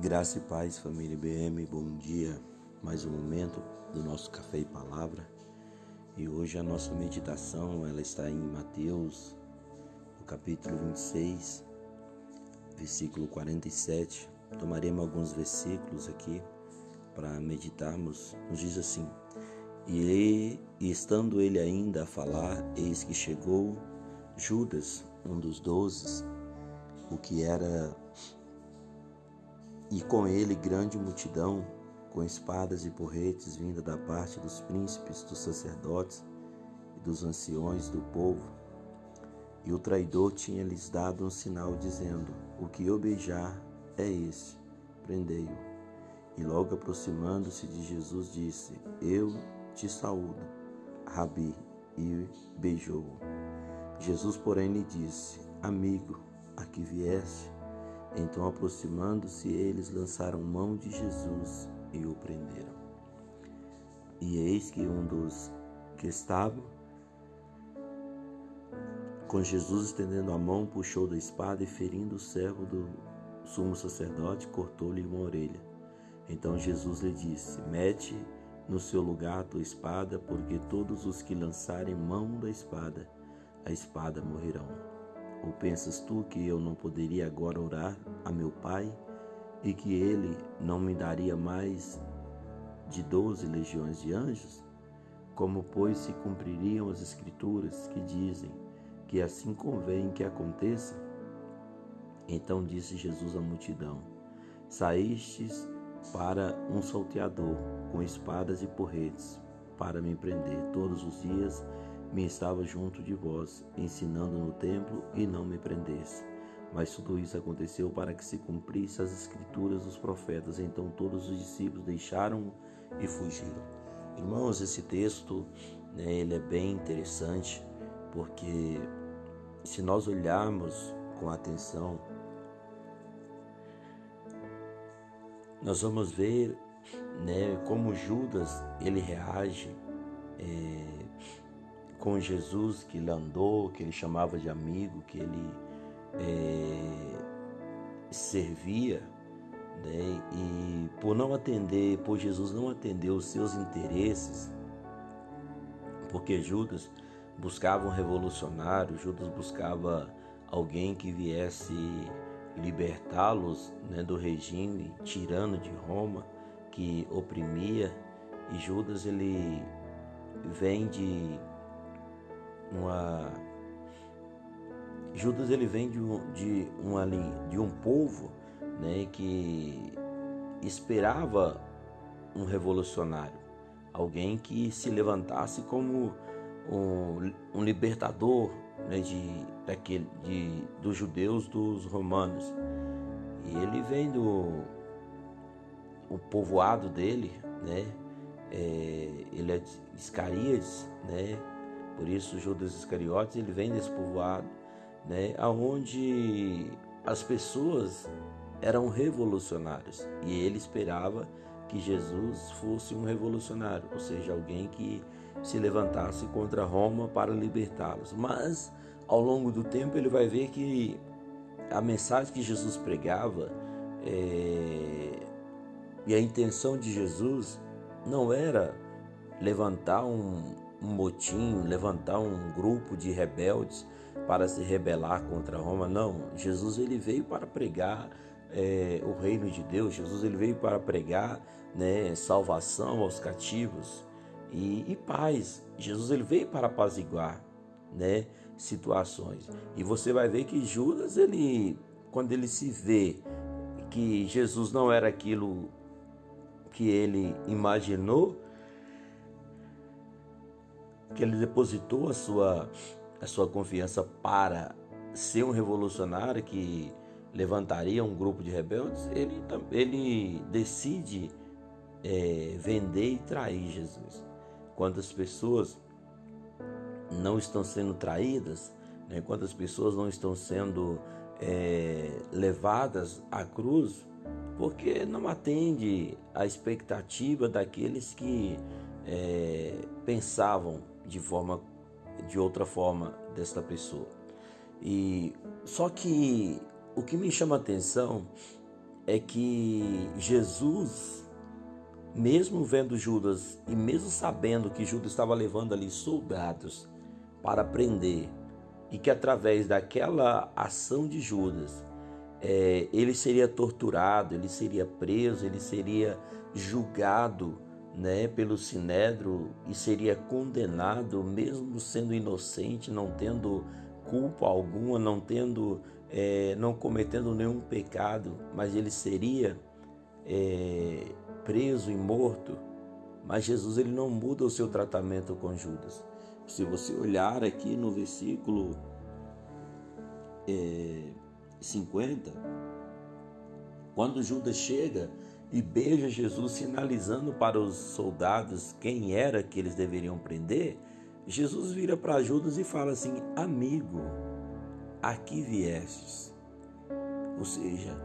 Graça e paz, família BM, bom dia. Mais um momento do nosso café e palavra. E hoje a nossa meditação, ela está em Mateus, no capítulo 26, versículo 47. Tomaremos alguns versículos aqui para meditarmos. Nos diz assim: e, estando ele ainda a falar, eis que chegou Judas, um dos doze, o que era e com ele grande multidão, com espadas e porretes, vinda da parte dos príncipes, dos sacerdotes e dos anciões do povo. E o traidor tinha-lhes dado um sinal, dizendo: O que eu beijar é esse, prendei-o. E logo aproximando-se de Jesus, disse: Eu te saúdo, Rabi, e beijou-o. Jesus, porém, lhe disse: Amigo, aqui vieste então, aproximando-se, eles lançaram mão de Jesus e o prenderam. E eis que um dos que estavam com Jesus estendendo a mão, puxou da espada e, ferindo o servo do sumo sacerdote, cortou-lhe uma orelha. Então Jesus lhe disse: Mete no seu lugar a tua espada, porque todos os que lançarem mão da espada, a espada morrerão. Ou pensas tu que eu não poderia agora orar a meu Pai e que ele não me daria mais de doze legiões de anjos? Como, pois, se cumpririam as Escrituras que dizem que assim convém que aconteça? Então disse Jesus à multidão: Saístes para um salteador com espadas e porretes para me prender todos os dias me estava junto de vós, ensinando no templo e não me prendesse. Mas tudo isso aconteceu para que se cumprisse as escrituras dos profetas. Então todos os discípulos deixaram e fugiram. Irmãos, esse texto né, ele é bem interessante porque se nós olharmos com atenção, nós vamos ver né, como Judas ele reage é, com Jesus, que ele andou, que ele chamava de amigo, que ele é, servia, né? e por não atender, por Jesus não atender os seus interesses, porque Judas buscava um revolucionário, Judas buscava alguém que viesse libertá-los né, do regime tirano de Roma que oprimia, e Judas ele vem de uma Judas ele vem de um, de uma, de um povo né, que esperava um revolucionário, alguém que se levantasse como um, um libertador né, de, daquele, de, dos judeus, dos romanos. E ele vem do o povoado dele, né? É, ele é de Iscarias, né? Por isso Judas Iscariotes ele vem desse povoado, né, aonde as pessoas eram revolucionários e ele esperava que Jesus fosse um revolucionário, ou seja, alguém que se levantasse contra Roma para libertá-los. Mas ao longo do tempo ele vai ver que a mensagem que Jesus pregava é... e a intenção de Jesus não era levantar um, um motim, levantar um grupo de rebeldes para se rebelar contra Roma. Não, Jesus ele veio para pregar é, o reino de Deus. Jesus ele veio para pregar né, salvação aos cativos e, e paz. Jesus ele veio para apaziguar né, situações. E você vai ver que Judas ele, quando ele se vê que Jesus não era aquilo que ele imaginou, que ele depositou a sua, a sua confiança para ser um revolucionário que levantaria um grupo de rebeldes, ele, ele decide é, vender e trair Jesus. Quando as pessoas não estão sendo traídas, né, quando as pessoas não estão sendo é, levadas à cruz, porque não atende à expectativa daqueles que é, pensavam de forma de outra forma desta pessoa. E só que o que me chama a atenção é que Jesus, mesmo vendo Judas e mesmo sabendo que Judas estava levando ali soldados para prender, e que através daquela ação de Judas, é, ele seria torturado, ele seria preso, ele seria julgado né, pelo Sinédrio e seria condenado, mesmo sendo inocente, não tendo culpa alguma, não tendo, é, não cometendo nenhum pecado, mas ele seria é, preso e morto. Mas Jesus ele não muda o seu tratamento com Judas. Se você olhar aqui no versículo é, 50, quando Judas chega e beija Jesus, sinalizando para os soldados quem era que eles deveriam prender, Jesus vira para Judas e fala assim: Amigo, aqui viestes. Ou seja,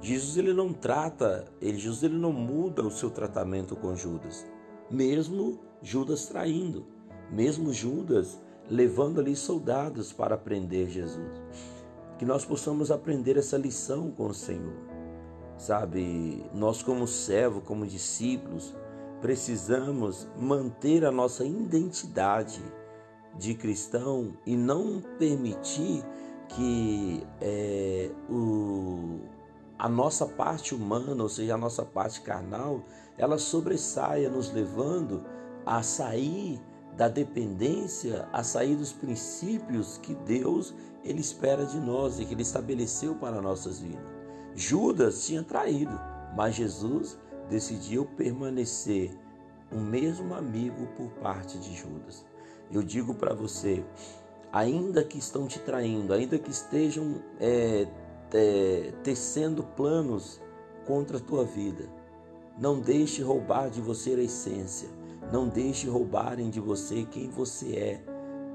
Jesus ele não trata, ele, Jesus ele não muda o seu tratamento com Judas, mesmo Judas traindo, mesmo Judas levando ali soldados para prender Jesus. Que nós possamos aprender essa lição com o Senhor. Sabe, nós como servo, como discípulos, precisamos manter a nossa identidade de cristão e não permitir que é, o, a nossa parte humana, ou seja, a nossa parte carnal, ela sobressaia, nos levando a sair da dependência, a sair dos princípios que Deus ele espera de nós e que ele estabeleceu para nossas vidas. Judas tinha traído, mas Jesus decidiu permanecer o mesmo amigo por parte de Judas. Eu digo para você, ainda que estão te traindo, ainda que estejam é, é, tecendo planos contra a tua vida, não deixe roubar de você a essência. Não deixe roubarem de você quem você é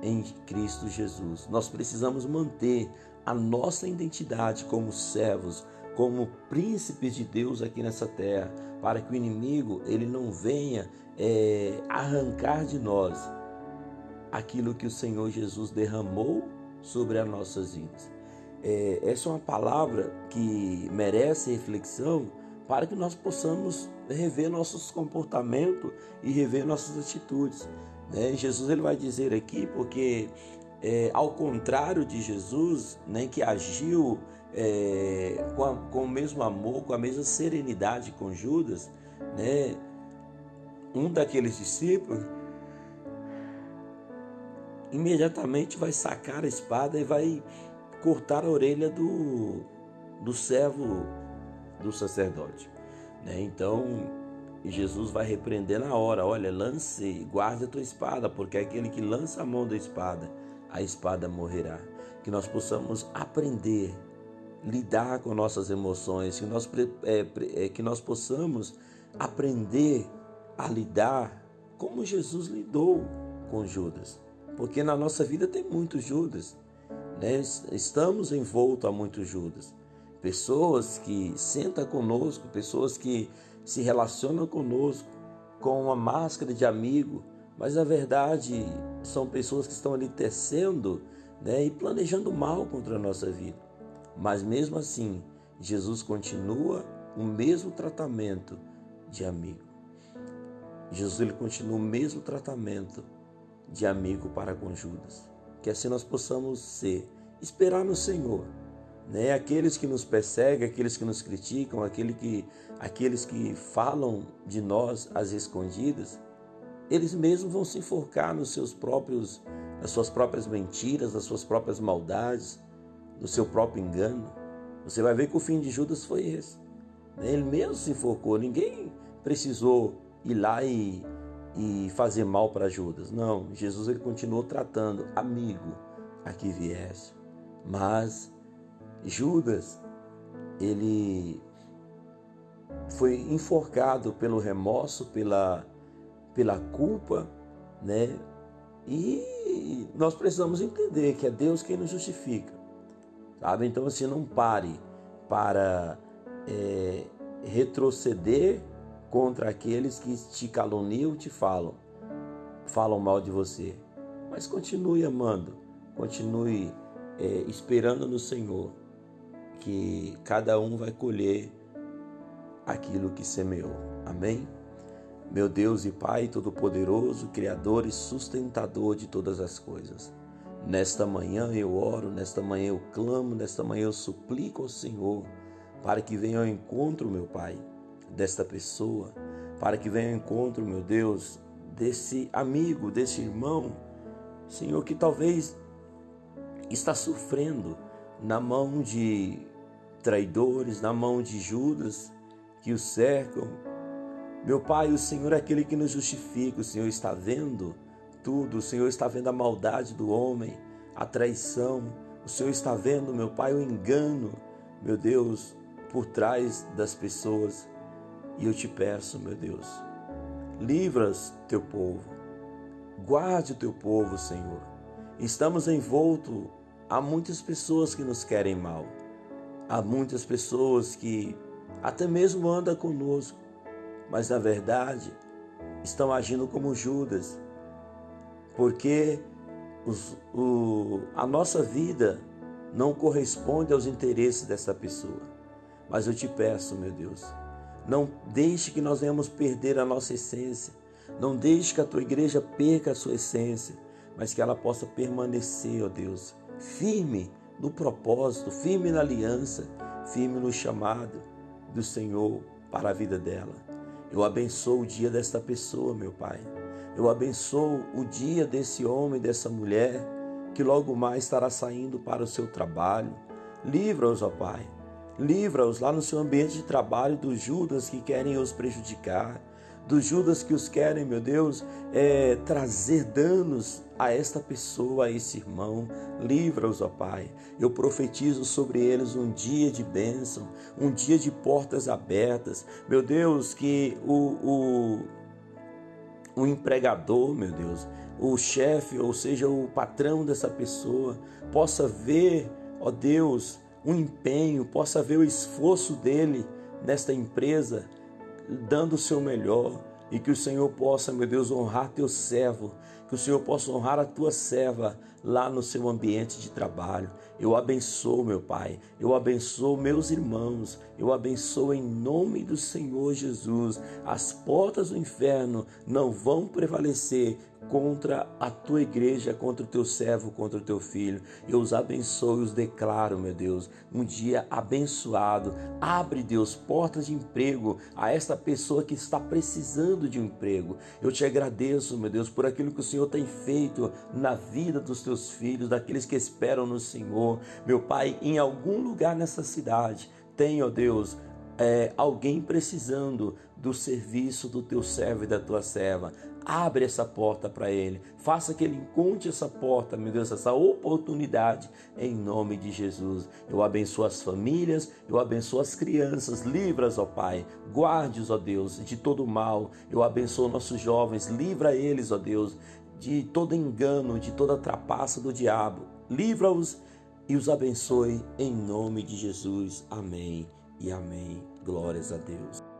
em Cristo Jesus. Nós precisamos manter a nossa identidade como servos, como príncipes de Deus aqui nessa terra, para que o inimigo ele não venha é, arrancar de nós aquilo que o Senhor Jesus derramou sobre as nossas vidas. É, essa é uma palavra que merece reflexão para que nós possamos rever nossos comportamentos e rever nossas atitudes. Né? Jesus ele vai dizer aqui, porque é, ao contrário de Jesus, né, que agiu é, com, a, com, o mesmo amor, com a mesma serenidade com Judas, né, um daqueles discípulos imediatamente vai sacar a espada e vai cortar a orelha do, do servo do sacerdote. Né? Então, Jesus vai repreender na hora: olha, lance, guarde a tua espada, porque aquele que lança a mão da espada, a espada morrerá. Que nós possamos aprender, lidar com nossas emoções, que nós, é, é, que nós possamos aprender a lidar como Jesus lidou com Judas. Porque na nossa vida tem muitos Judas, né? estamos envoltos a muitos Judas pessoas que sentam conosco, pessoas que se relacionam conosco com uma máscara de amigo, mas na verdade são pessoas que estão ali tecendo né, e planejando mal contra a nossa vida. Mas mesmo assim, Jesus continua o mesmo tratamento de amigo. Jesus ele continua o mesmo tratamento de amigo para com Judas. Que assim nós possamos ser, esperar no Senhor né? Aqueles que nos perseguem, aqueles que nos criticam, aquele que, aqueles que falam de nós às escondidas, eles mesmos vão se enforcar nos seus próprios, nas suas próprias mentiras, nas suas próprias maldades, no seu próprio engano. Você vai ver que o fim de Judas foi esse. Né? Ele mesmo se enforcou, ninguém precisou ir lá e, e fazer mal para Judas. Não, Jesus ele continuou tratando, amigo, aqui viesse. Mas Judas, ele foi enforcado pelo remorso, pela, pela culpa, né? E nós precisamos entender que é Deus quem nos justifica, sabe? Então, assim, não pare para é, retroceder contra aqueles que te caluniam, te falam, falam mal de você. Mas continue amando, continue é, esperando no Senhor, que cada um vai colher aquilo que semeou. Amém? Meu Deus e Pai Todo-Poderoso, Criador e sustentador de todas as coisas. Nesta manhã eu oro, nesta manhã eu clamo, nesta manhã eu suplico ao Senhor para que venha ao encontro, meu Pai, desta pessoa, para que venha ao encontro, meu Deus, desse amigo, desse irmão, Senhor, que talvez está sofrendo na mão de traidores, na mão de Judas que o cercam. Meu Pai, o Senhor é aquele que nos justifica, o Senhor está vendo tudo, o Senhor está vendo a maldade do homem, a traição, o Senhor está vendo, meu Pai, o engano, meu Deus, por trás das pessoas. E eu te peço, meu Deus, livras teu povo, guarde o teu povo, Senhor. Estamos envoltos Há muitas pessoas que nos querem mal. Há muitas pessoas que até mesmo andam conosco, mas na verdade estão agindo como Judas, porque os, o, a nossa vida não corresponde aos interesses dessa pessoa. Mas eu te peço, meu Deus, não deixe que nós venhamos perder a nossa essência. Não deixe que a tua igreja perca a sua essência, mas que ela possa permanecer, ó Deus, firme no propósito, firme na aliança, firme no chamado do Senhor para a vida dela. Eu abençoo o dia desta pessoa, meu Pai. Eu abençoo o dia desse homem, dessa mulher, que logo mais estará saindo para o seu trabalho. Livra-os, ó Pai. Livra-os lá no seu ambiente de trabalho dos Judas que querem os prejudicar dos Judas que os querem, meu Deus, é, trazer danos a esta pessoa, a esse irmão. Livra-os, ó Pai. Eu profetizo sobre eles um dia de bênção, um dia de portas abertas. Meu Deus, que o, o, o empregador, meu Deus, o chefe, ou seja, o patrão dessa pessoa, possa ver, ó Deus, um empenho, possa ver o esforço dele nesta empresa dando o seu melhor e que o Senhor possa, meu Deus, honrar teu servo, que o Senhor possa honrar a tua serva lá no seu ambiente de trabalho. Eu abençoo, meu Pai, eu abençoo meus irmãos, eu abençoo em nome do Senhor Jesus. As portas do inferno não vão prevalecer contra a tua igreja, contra o teu servo, contra o teu filho. Eu os abençoo e os declaro, meu Deus, um dia abençoado. Abre, Deus, portas de emprego a esta pessoa que está precisando de um emprego. Eu te agradeço, meu Deus, por aquilo que o Senhor tem feito na vida dos teus filhos, daqueles que esperam no Senhor. Meu Pai, em algum lugar nessa cidade, tem, ó Deus, é, alguém precisando do serviço do teu servo e da tua serva. Abre essa porta para ele. Faça que ele encontre essa porta, meu Deus, essa oportunidade em nome de Jesus. Eu abençoo as famílias, eu abençoo as crianças, livras, ó Pai. Guarde-os, ó Deus, de todo mal. Eu abençoo nossos jovens, livra eles, ó Deus, de todo engano, de toda trapaça do diabo. Livra-os e os abençoe em nome de Jesus. Amém e amém. Glórias a Deus.